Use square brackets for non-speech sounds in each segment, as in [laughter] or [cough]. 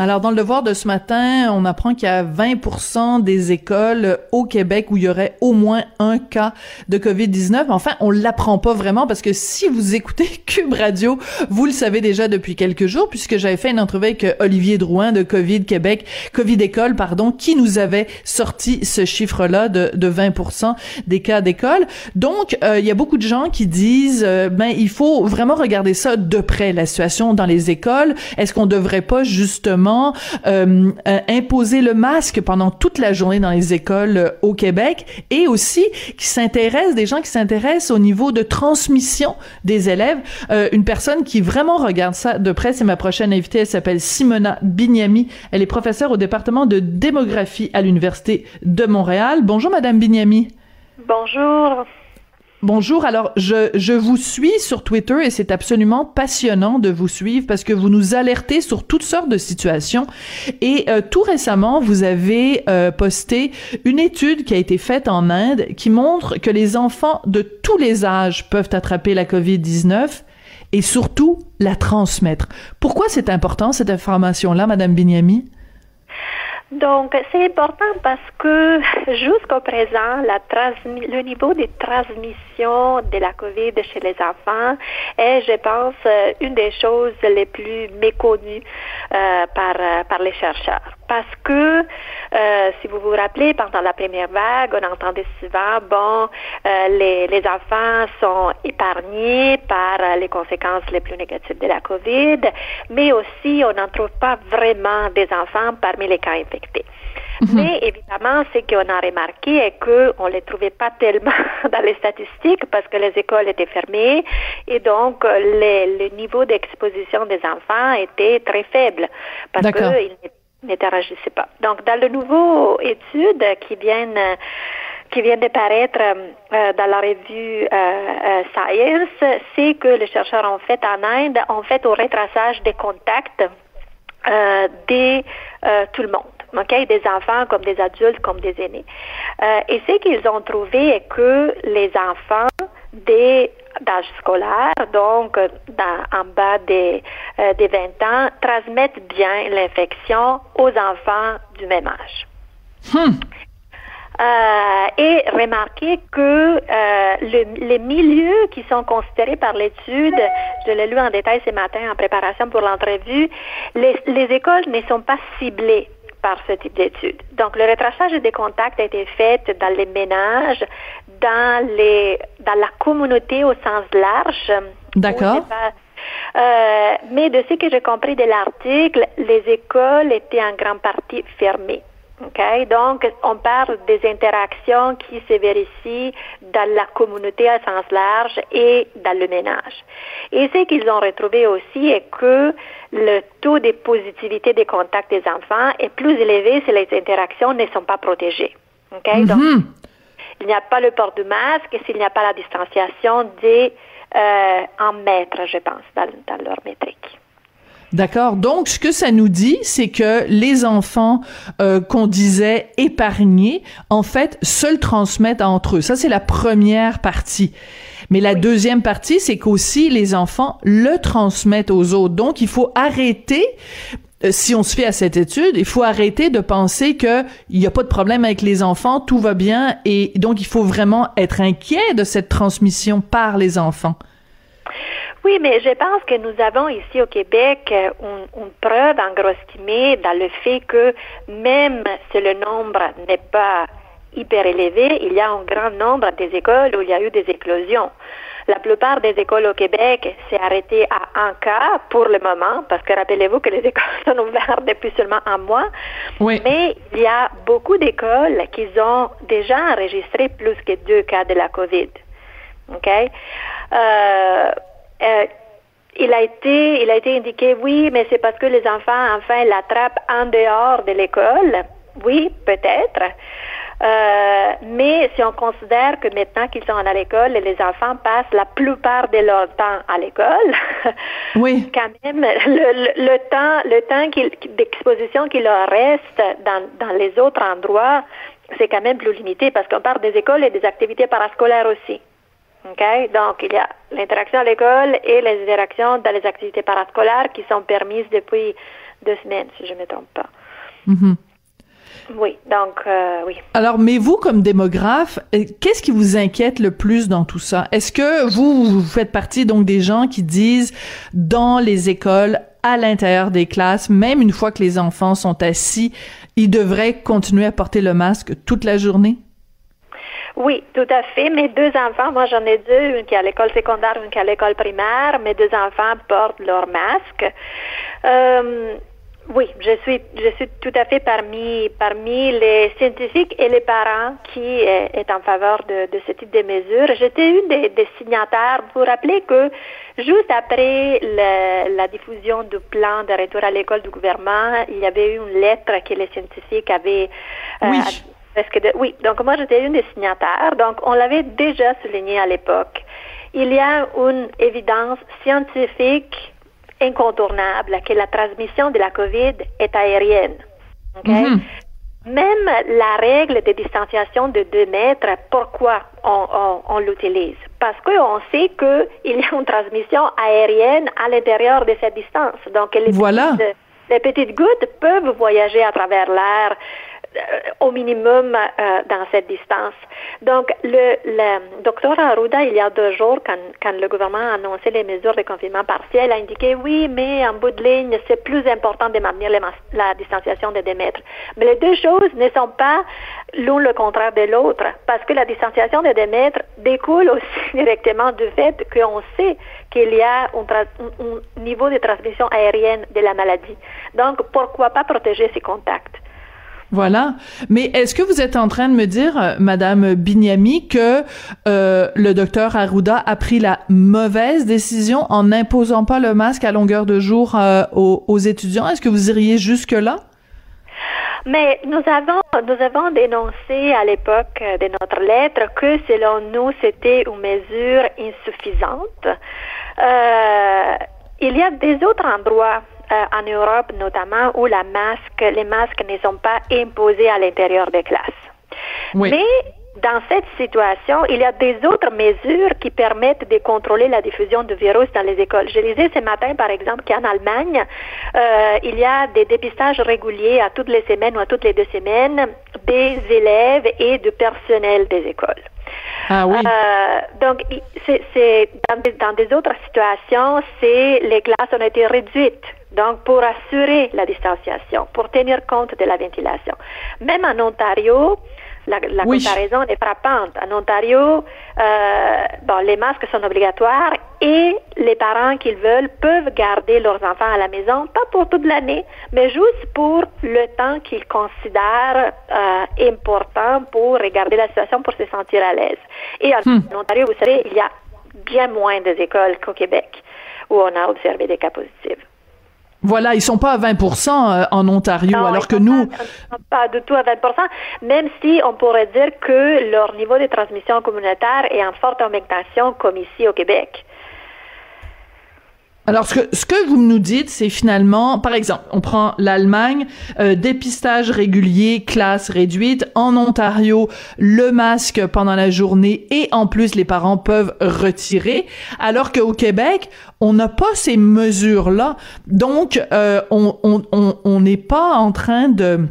Alors, dans le devoir de ce matin, on apprend qu'il y a 20 des écoles au Québec où il y aurait au moins un cas de COVID-19. Enfin, on l'apprend pas vraiment parce que si vous écoutez [laughs] Cube Radio, vous le savez déjà depuis quelques jours puisque j'avais fait une entrevue avec Olivier Drouin de COVID Québec, COVID École, pardon, qui nous avait sorti ce chiffre-là de, de 20% des cas d'école. Donc, euh, il y a beaucoup de gens qui disent, euh, ben, il faut vraiment regarder ça de près, la situation dans les écoles. Est-ce qu'on devrait pas justement euh, euh, imposer le masque pendant toute la journée dans les écoles euh, au Québec et aussi qui s'intéressent, des gens qui s'intéressent au niveau de transmission des élèves. une personne qui vraiment regarde ça de près, c'est ma prochaine invitée, elle s'appelle Simona Bignami. Elle est professeure au département de démographie à l'Université de Montréal. Bonjour, Madame Bignami. Bonjour. Bonjour. Alors, je, je vous suis sur Twitter et c'est absolument passionnant de vous suivre parce que vous nous alertez sur toutes sortes de situations. Et euh, tout récemment, vous avez euh, posté une étude qui a été faite en Inde qui montre que les enfants de tous les âges peuvent attraper la COVID-19 et surtout la transmettre. Pourquoi c'est important cette information-là, Madame Binyami? Donc, c'est important parce que jusqu'au présent, le niveau de de la COVID chez les enfants est, je pense, euh, une des choses les plus méconnues euh, par, euh, par les chercheurs. Parce que, euh, si vous vous rappelez, pendant la première vague, on entendait souvent, bon, euh, les, les enfants sont épargnés par les conséquences les plus négatives de la COVID, mais aussi on n'en trouve pas vraiment des enfants parmi les cas infectés. Mhm. Mais évidemment, ce qu'on a remarqué est qu'on ne les trouvait pas tellement [laughs] dans les statistiques parce que les écoles étaient fermées et donc le niveau d'exposition des enfants était très faible parce qu'ils n'interagissaient pas. Donc, dans le nouveau étude qui viennent qui vient de paraître euh, dans la revue euh, euh, Science, c'est que les chercheurs ont fait en Inde, ont fait au retraçage des contacts de tout le monde. Okay? Des enfants comme des adultes, comme des aînés. et ce qu'ils ont trouvé est que les enfants des d'âge scolaire, donc en bas des, euh, des 20 ans, transmettent bien l'infection aux enfants du même âge. Hmm. Euh, et remarquez que euh, les milieux qui sont considérés par l'étude, je l'ai lu en détail ce matin en préparation pour l'entrevue, les, les écoles ne sont pas ciblées par ce type d'études. Donc, le retrachage des contacts a été fait dans les ménages, dans, les, dans la communauté au sens large. D'accord. Euh, mais de ce que j'ai compris de l'article, les écoles étaient en grande partie fermées. Okay? Donc, on parle des interactions qui se vérifient dans la communauté à sens large et dans le ménage. Et ce qu'ils ont retrouvé aussi est que le taux de positivité des contacts des enfants est plus élevé si les interactions ne sont pas protégées. Okay? Donc, mm-hmm. il n'y a pas le port du masque s'il n'y a pas la distanciation des euh, en mètres, je pense, dans, dans leur métrique. D'accord? Donc, ce que ça nous dit, c'est que les enfants euh, qu'on disait épargnés, en fait, se le transmettent entre eux. Ça, c'est la première partie. Mais la deuxième partie, c'est qu'aussi les enfants le transmettent aux autres. Donc, il faut arrêter euh, si on se fait à cette étude, il faut arrêter de penser que il n'y a pas de problème avec les enfants, tout va bien, et donc il faut vraiment être inquiet de cette transmission par les enfants. Oui, mais je pense que nous avons ici au Québec euh, une, preuve en gros estimée dans le fait que même si le nombre n'est pas hyper élevé, il y a un grand nombre des écoles où il y a eu des éclosions. La plupart des écoles au Québec s'est arrêté à un cas pour le moment, parce que rappelez-vous que les [laughs] écoles sont ouvertes depuis seulement un mois. Oui. Mais il y a beaucoup d'écoles qui ont déjà enregistré plus que deux cas de la COVID. OK? Euh, euh, il a été, il a été indiqué, oui, mais c'est parce que les enfants, enfin, l'attrapent en dehors de l'école. Oui, peut-être. Euh, mais si on considère que maintenant qu'ils sont à l'école, les enfants passent la plupart de leur temps à l'école, [laughs] oui. quand même, le, le, temps, le temps d'exposition qui leur reste dans, dans les autres endroits, c'est quand même plus limité parce qu'on parle des écoles et des activités parascolaires aussi. Okay? Donc, il y a l'interaction à l'école et les interactions dans les activités parascolaires qui sont permises depuis deux semaines, si je ne me trompe pas. Mm-hmm. Oui, donc euh, oui. Alors, mais vous, comme démographe, euh, qu'est-ce qui vous inquiète le plus dans tout ça? Est-ce que vous, vous faites partie donc des gens qui disent dans les écoles, à l'intérieur des classes, même une fois que les enfants sont assis, ils devraient continuer à porter le masque toute la journée? Oui, tout à fait. Mes deux enfants, moi j'en ai deux, une qui est à l'école secondaire, une qui est à l'école primaire. Mes deux enfants portent leur masque. Euh, oui, je suis, je suis tout à fait parmi, parmi les scientifiques et les parents qui est, en faveur de, de, ce type de mesures. J'étais une des, des, signataires. Vous vous rappelez que juste après le, la diffusion du plan de retour à l'école du gouvernement, il y avait eu une lettre que les scientifiques avaient. Euh. Parce que de, oui, donc moi j'étais une des signataires. Donc on l'avait déjà souligné à l'époque. Il y a une évidence scientifique incontournable que la transmission de la COVID est aérienne. Okay? Mm-hmm. Même la règle de distanciation de 2 mètres, pourquoi on, on, on l'utilise? Parce qu'on sait qu'il y a une transmission aérienne à l'intérieur de cette distance. Donc, les, voilà. petites, les petites gouttes peuvent voyager à travers l'air au minimum euh, dans cette distance. Donc, le, le docteur Arruda, il y a deux jours, quand, quand le gouvernement a annoncé les mesures de confinement partiel, a indiqué oui, mais en bout de ligne, c'est plus important de maintenir la distanciation de 2 mètres. Mais les deux choses ne sont pas l'un le contraire de l'autre, parce que la distanciation de 2 mètres découle [laughs] aussi directement du fait qu'on sait qu'il y a un, un niveau de transmission aérienne de la maladie. Donc, pourquoi pas protéger ces contacts? Voilà. Mais est-ce que vous êtes en train de me dire, euh, Madame Bignami, que euh, le docteur Arruda a pris la mauvaise décision en n'imposant pas le masque à longueur de jour euh, aux, étudiants? Est-ce que vous iriez jusque-là? Mais nous avons, nous avons dénoncé à l'époque de notre lettre que selon nous, c'était une mesure insuffisante. Euh, il y a des autres endroits euh, en Europe notamment où la masque, les masques ne sont pas imposés à l'intérieur des classes. Oui. Mais dans cette situation, il y a des autres mesures qui permettent de contrôler la diffusion du virus dans les écoles. Je lisais ce matin, par exemple, qu'en Allemagne, euh, il y a des dépistages réguliers à toutes les semaines ou à toutes les deux semaines des élèves et du personnel des écoles. Ah oui. Euh, donc, c'est dans, dans, des autres situations, c'est les classes ont été réduites. Donc, pour assurer la distanciation, pour tenir compte de la ventilation. Même en Ontario, la, la oui. comparaison est frappante. En Ontario, euh, bon, les masques sont obligatoires et les parents qui veulent peuvent garder leurs enfants à la maison, pas pour toute l'année, mais juste pour le temps qu'ils considèrent euh, important pour regarder la situation, pour se sentir à l'aise. Et en, Hmm. en Ontario, vous savez, il y a bien moins des écoles qu'au Québec où on a observé des cas positifs. Voilà, ils sont pas à 20% euh, en Ontario, non, alors que nous... Pas, pas du tout à 20% même si on pourrait dire que leur niveau de transmission communautaire est en forte augmentation comme ici au Québec. Alors, ce que, ce que vous nous dites, c'est finalement, par exemple, on prend l'Allemagne, euh, dépistage régulier, classe réduite. En Ontario, le masque pendant la journée et en plus, les parents peuvent retirer. Alors qu'au Québec, on n'a pas ces mesures-là. Donc, euh, on n'est on, on, n'est pas en train de...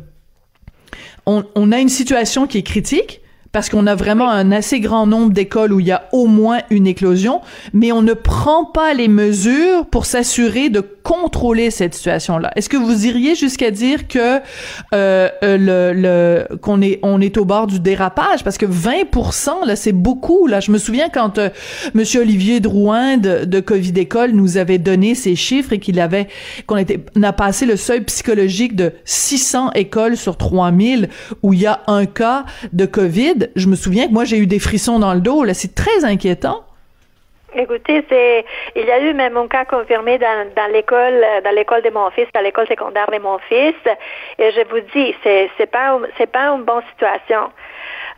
On, on a une situation qui est critique, parce qu'on a vraiment un assez grand nombre d'écoles où il y a au moins une éclosion, mais on ne prend pas les mesures pour s'assurer de contrôler cette situation-là? Est-ce que vous iriez jusqu'à dire que euh, le, le qu'on est on est au bord du dérapage? Parce que 20 là c'est beaucoup là. Je me souviens quand euh, Monsieur Olivier Drouin de, de Covid École nous avait donné ces chiffres et qu'il avait qu'on était on a passé le seuil psychologique de 600 écoles sur 3000 où il y a un cas de Covid. Je me souviens que moi j'ai eu des frissons dans le dos là. C'est très inquiétant. Écoutez, c'est il y a eu même un cas confirmé dans, dans l'école dans l'école de mon fils, dans l'école secondaire de mon fils, et je vous dis, c'est c'est pas c'est pas une bonne situation.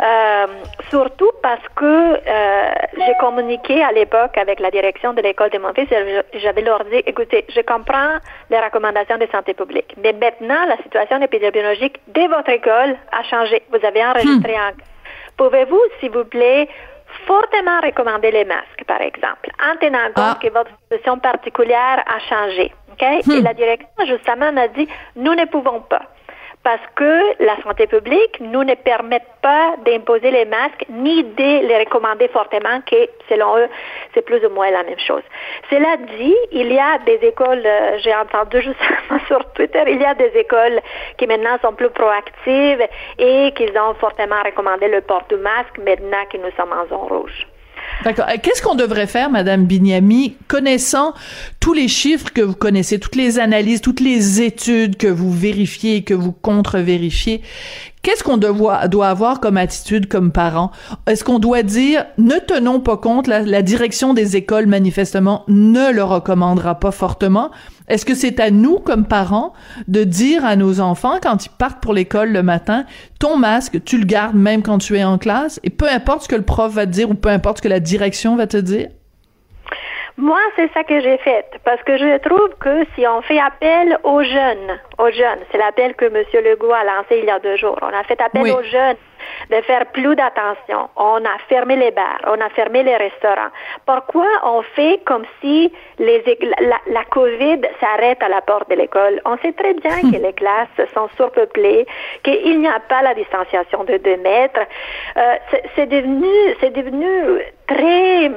Euh, surtout parce que euh, j'ai communiqué à l'époque avec la direction de l'école de mon fils et j'avais leur dit, écoutez, je comprends les recommandations de santé publique, mais maintenant la situation épidémiologique de votre école a changé. Vous avez enregistré hmm. un. Pouvez-vous, s'il vous plaît, fortement recommander les masques, par exemple, en tenant compte ah. que votre situation particulière a changé. Okay? Et hmm. la direction, justement, m'a dit, nous ne pouvons pas parce que la santé publique nous ne permet pas d'imposer les masques ni de les recommander fortement que selon eux c'est plus ou moins la même chose. Cela dit, il y a des écoles, euh, j'ai entendu justement [laughs] sur Twitter, il y a des écoles qui maintenant sont plus proactives et qui ont fortement recommandé le port du masque maintenant que nous sommes en zone rouge. D'accord. Euh, qu'est-ce qu'on devrait faire, Madame Bignami, connaissant tous les chiffres que vous connaissez, toutes les analyses, toutes les études que vous vérifiez que vous contre-vérifiez? Qu'est-ce qu'on doit, avoir comme attitude comme parent? Est-ce qu'on doit dire, ne tenons pas compte, la, la direction des écoles, manifestement, ne le recommandera pas fortement, est-ce que c'est à nous, comme parents, de dire à nos enfants, quand ils partent pour l'école le matin, ton masque, tu le gardes même quand tu es en classe, et peu importe ce que le prof va te dire ou peu importe ce que la direction va te dire? Moi, c'est ça que j'ai fait, parce que je trouve que si on fait appel aux jeunes, aux jeunes, c'est l'appel que M. Legault a lancé il y a deux jours, on a fait appel aux jeunes de faire plus d'attention. On a fermé les bars, on a fermé les restaurants. Pourquoi on fait comme si les, la, la COVID s'arrête à la porte de l'école? On sait très bien [laughs] que les classes sont surpeuplées, qu'il n'y a pas la distanciation de deux mètres. Euh, c'est devenu, c'est devenu très,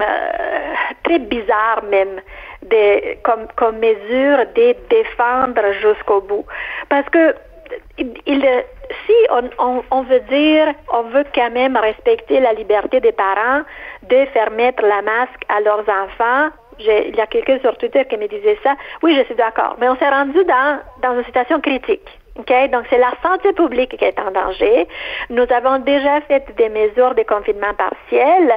euh, très bizarre même de, comme, mesure de défendre jusqu'au bout. Parce que il, si on, on, veut dire, on veut quand même respecter la liberté des parents de faire mettre la masque à leurs enfants, il y a quelqu'un sur Twitter qui me disait ça. Oui, je suis d'accord. Mais on s'est rendu dans une situation critique. Okay? Donc, c'est la santé publique qui est en danger. Nous avons déjà fait des mesures de confinement partiel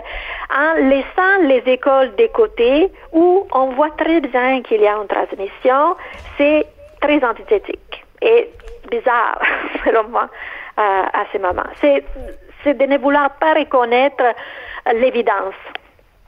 en laissant les écoles des côtés où on voit très bien qu'il y a une transmission. C'est très antithétique. Et bizarre, [laughs] selon moi, euh, à ce moment. C'est, c'est de ne vouloir pas reconnaître l'évidence.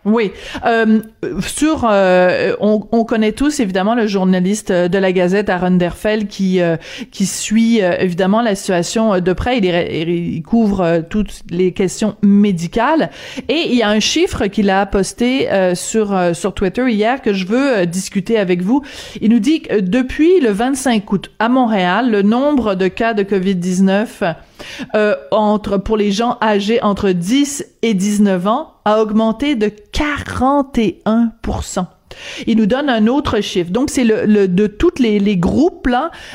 Oui. Euh, sur, euh, on, on, connaît tous évidemment le journaliste de la Gazette, Aaron Derfel, qui euh, qui suit euh, évidemment la situation de près. Il, il, couvre toutes les questions médicales. Et il y a un chiffre qu'il a posté sur sur Twitter hier que je veux discuter avec vous. Il nous dit que depuis le 25 août à Montréal, le nombre de cas de COVID-19 euh, entre pour les gens âgés entre 10 et 19 ans a augmenté de 41 il nous donne un autre chiffre. Donc, c'est le, de toutes les, groupes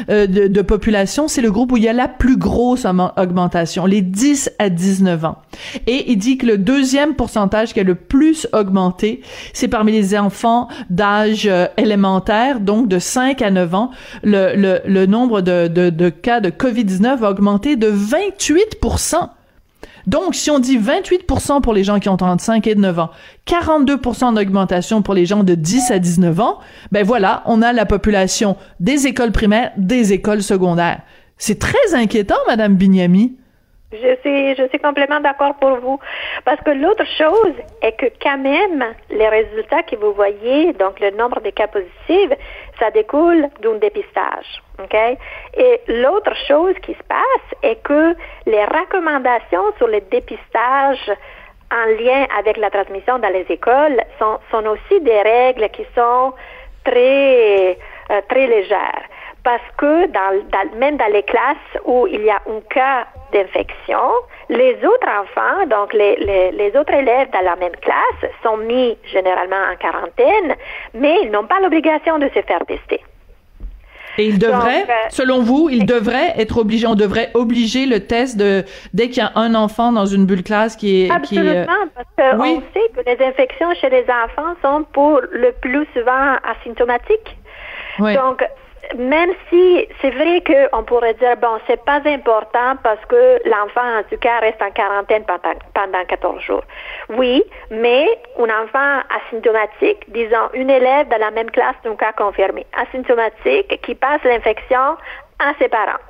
euh, de, de, population, c'est le groupe où il y a la plus grosse augmentation, les 10 à 19 ans. Et il dit que le deuxième pourcentage qui a le plus augmenté, c'est parmi les enfants d'âge euh, élémentaire, donc de 5 à 9 ans. Le, le, le nombre de, de, de cas de COVID-19 a augmenté de 28 donc, si on dit 28% pour les gens qui ont 35 et 9 ans, 42% d'augmentation pour les gens de 10 à 19 ans, ben voilà, on a la population des écoles primaires, des écoles secondaires. C'est très inquiétant, Madame Bignami. Je suis, je suis complètement d'accord pour vous. Parce que l'autre chose est que quand même, les résultats que vous voyez, donc le nombre de cas positifs, ça découle d'un dépistage. OK? Et l'autre chose qui se passe est que les recommandations sur le dépistage en lien avec la transmission dans les écoles sont, sont aussi des règles qui sont très, euh, très légères. parce que dans, même dans les classes où il y a un cas d'infection, les autres enfants, donc les, les, autres élèves dans la même classe, sont mis généralement en quarantaine, mais ils n'ont pas l'obligation de se faire tester. Et il devrait, euh, selon vous, il devrait être obligé, on devrait obliger le test de dès qu'il y a un enfant dans une bulle classe qui est. Absolument, parce qu'on oui. sait que les infections chez les enfants sont pour le plus souvent asymptomatiques. Oui. Donc, même si c'est vrai qu'on pourrait dire, bon, c'est pas important parce que l'enfant, en tout cas, reste en quarantaine pendant, pendant 14 jours. Oui, mais un enfant asymptomatique, disons, une élève de la même classe d'un cas confirmé, asymptomatique, qui passe l'infection à ses parents.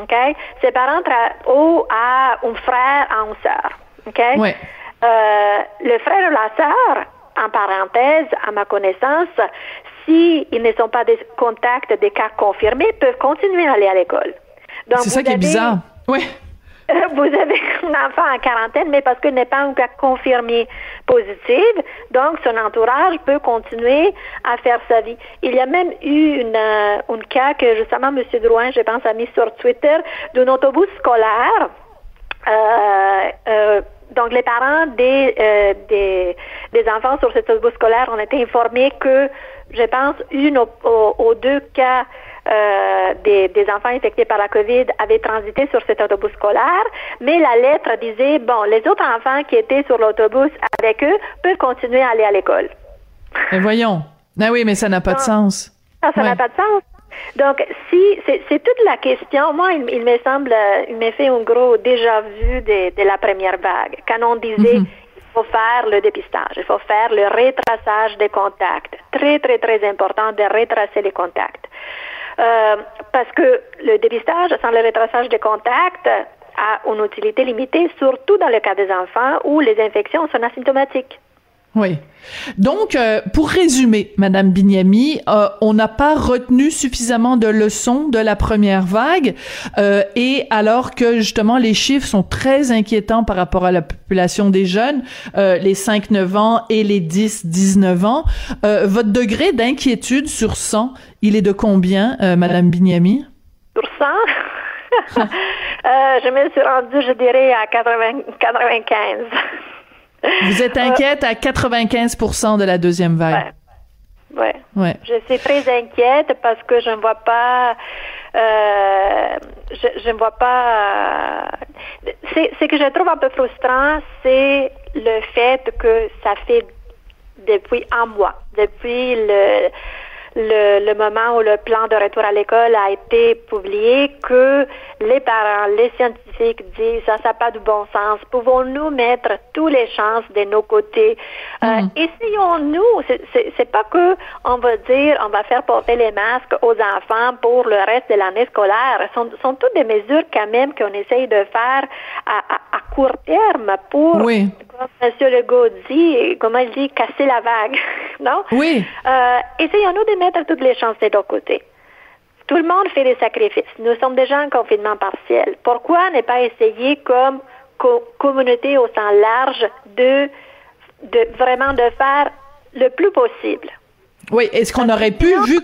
OK? Ses parents ou à un frère, à une sœur. OK? Oui. Euh, le frère ou la sœur, en parenthèse, à ma connaissance, s'ils ne sont pas des contacts des cas confirmés, peuvent continuer à aller à l'école. C'est ça qui est bizarre. Oui. Vous avez [laughs] un enfant en quarantaine, mais parce qu'il n'est pas un cas confirmé positif, donc son entourage peut continuer à faire sa vie. Il y a même eu une, euh, un cas que justement M. Drouin, je pense, a mis sur Twitter d'un autobus scolaire. Euh, euh, donc, les parents des, euh, des, des, enfants sur cet autobus scolaire ont été informés que, je pense, une ou, deux cas euh, des, des, enfants infectés par la COVID avaient transité sur cet autobus scolaire, mais la lettre disait, bon, les autres enfants qui étaient sur l'autobus avec eux peuvent continuer à aller à l'école. Mais voyons. Ah oui, mais ça n'a pas de sens. ça n'a pas de sens. Donc, si c'est toute la question, moi, il, me semble, euh, il m'a fait un gros déjà vu de, la première vague. Quand on disait mhm. il faut faire le dépistage, il faut faire le retraçage des contacts. Très, très, très important de retracer les contacts. Euh, parce que le dépistage sans le retraçage des contacts a une utilité limitée, surtout dans le cas des enfants où les infections sont asymptomatiques. Oui. Donc, euh, pour résumer, Madame Bignami, euh, on n'a pas retenu suffisamment de leçons de la première vague, euh, et alors que justement les chiffres sont très inquiétants par rapport à la population des jeunes, les 5-9 ans et les 10-19 ans, votre degré d'inquiétude sur 100, il est de combien, Madame Bignami? Sur 100? [laughs] je me suis rendue, je dirais, à 80, 95. Vous êtes inquiète à 95% de la deuxième vague? Oui. Ouais. Je suis très inquiète parce que je ne vois pas. Euh, je, ne vois pas. ce que je trouve un peu frustrant, c'est le fait que ça fait depuis un mois, depuis le le, le, moment où le plan de retour à l'école a été publié que les parents, les scientifiques disent ça, ça n'a pas de bon sens. Pouvons-nous mettre tous les chances de nos côtés? Euh, mm. Essayons-nous. C'est pas que on va dire on va faire porter les masques aux enfants pour le reste de l'année scolaire. Ce sont, sont toutes des mesures quand même qu'on essaye de faire à, à, à court terme pour oui comme M. Legault dit, comment il dit, casser la vague, [laughs] non? Oui. Euh, essayons-nous de mettre toutes les chances de nos côtés. Tout le monde fait des sacrifices. Nous sommes déjà en confinement partiel. Pourquoi ne pas essayer comme communauté au sens large de, de vraiment de faire le plus possible? Oui, est-ce qu'on aurait pu, vu,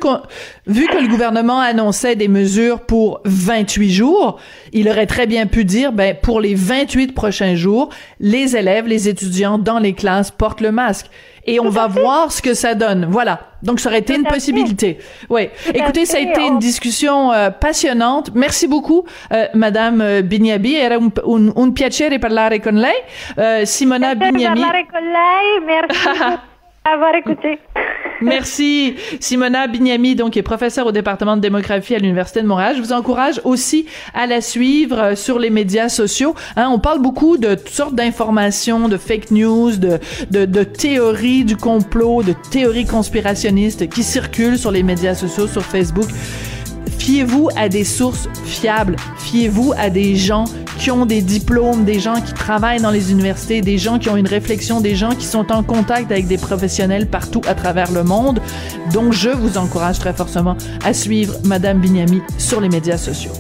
vu que le gouvernement annonçait des mesures pour 28 jours, il aurait très bien pu dire, ben, pour les 28 prochains jours, les élèves, les étudiants dans les classes portent le masque. Et on va voir ce que ça donne. Voilà. Donc, ça aurait été une possibilité. Oui. Écoutez, ça a été une discussion euh, passionnante. Merci beaucoup, euh, Madame euh, Bignabi. Era un, un, un piacere parlare con lei. Euh, Simona Bignabi. parlare con lei. Merci. [laughs] avoir écouté. [laughs] [laughs] Merci. Simona Bignami, donc, est professeure au département de démographie à l'Université de Montréal. Je vous encourage aussi à la suivre euh, sur les médias sociaux. Hein, on parle beaucoup de toutes sortes d'informations, de fake news, de, de, de théories du complot, de théories conspirationnistes qui circulent sur les médias sociaux, sur Facebook. Fiez-vous à des sources fiables. Fiez-vous à des gens qui ont des diplômes, des gens qui travaillent dans les universités, des gens qui ont une réflexion, des gens qui sont en contact avec des professionnels partout à travers le monde. Donc, je vous encourage très fortement à suivre Madame Bignami sur les médias sociaux.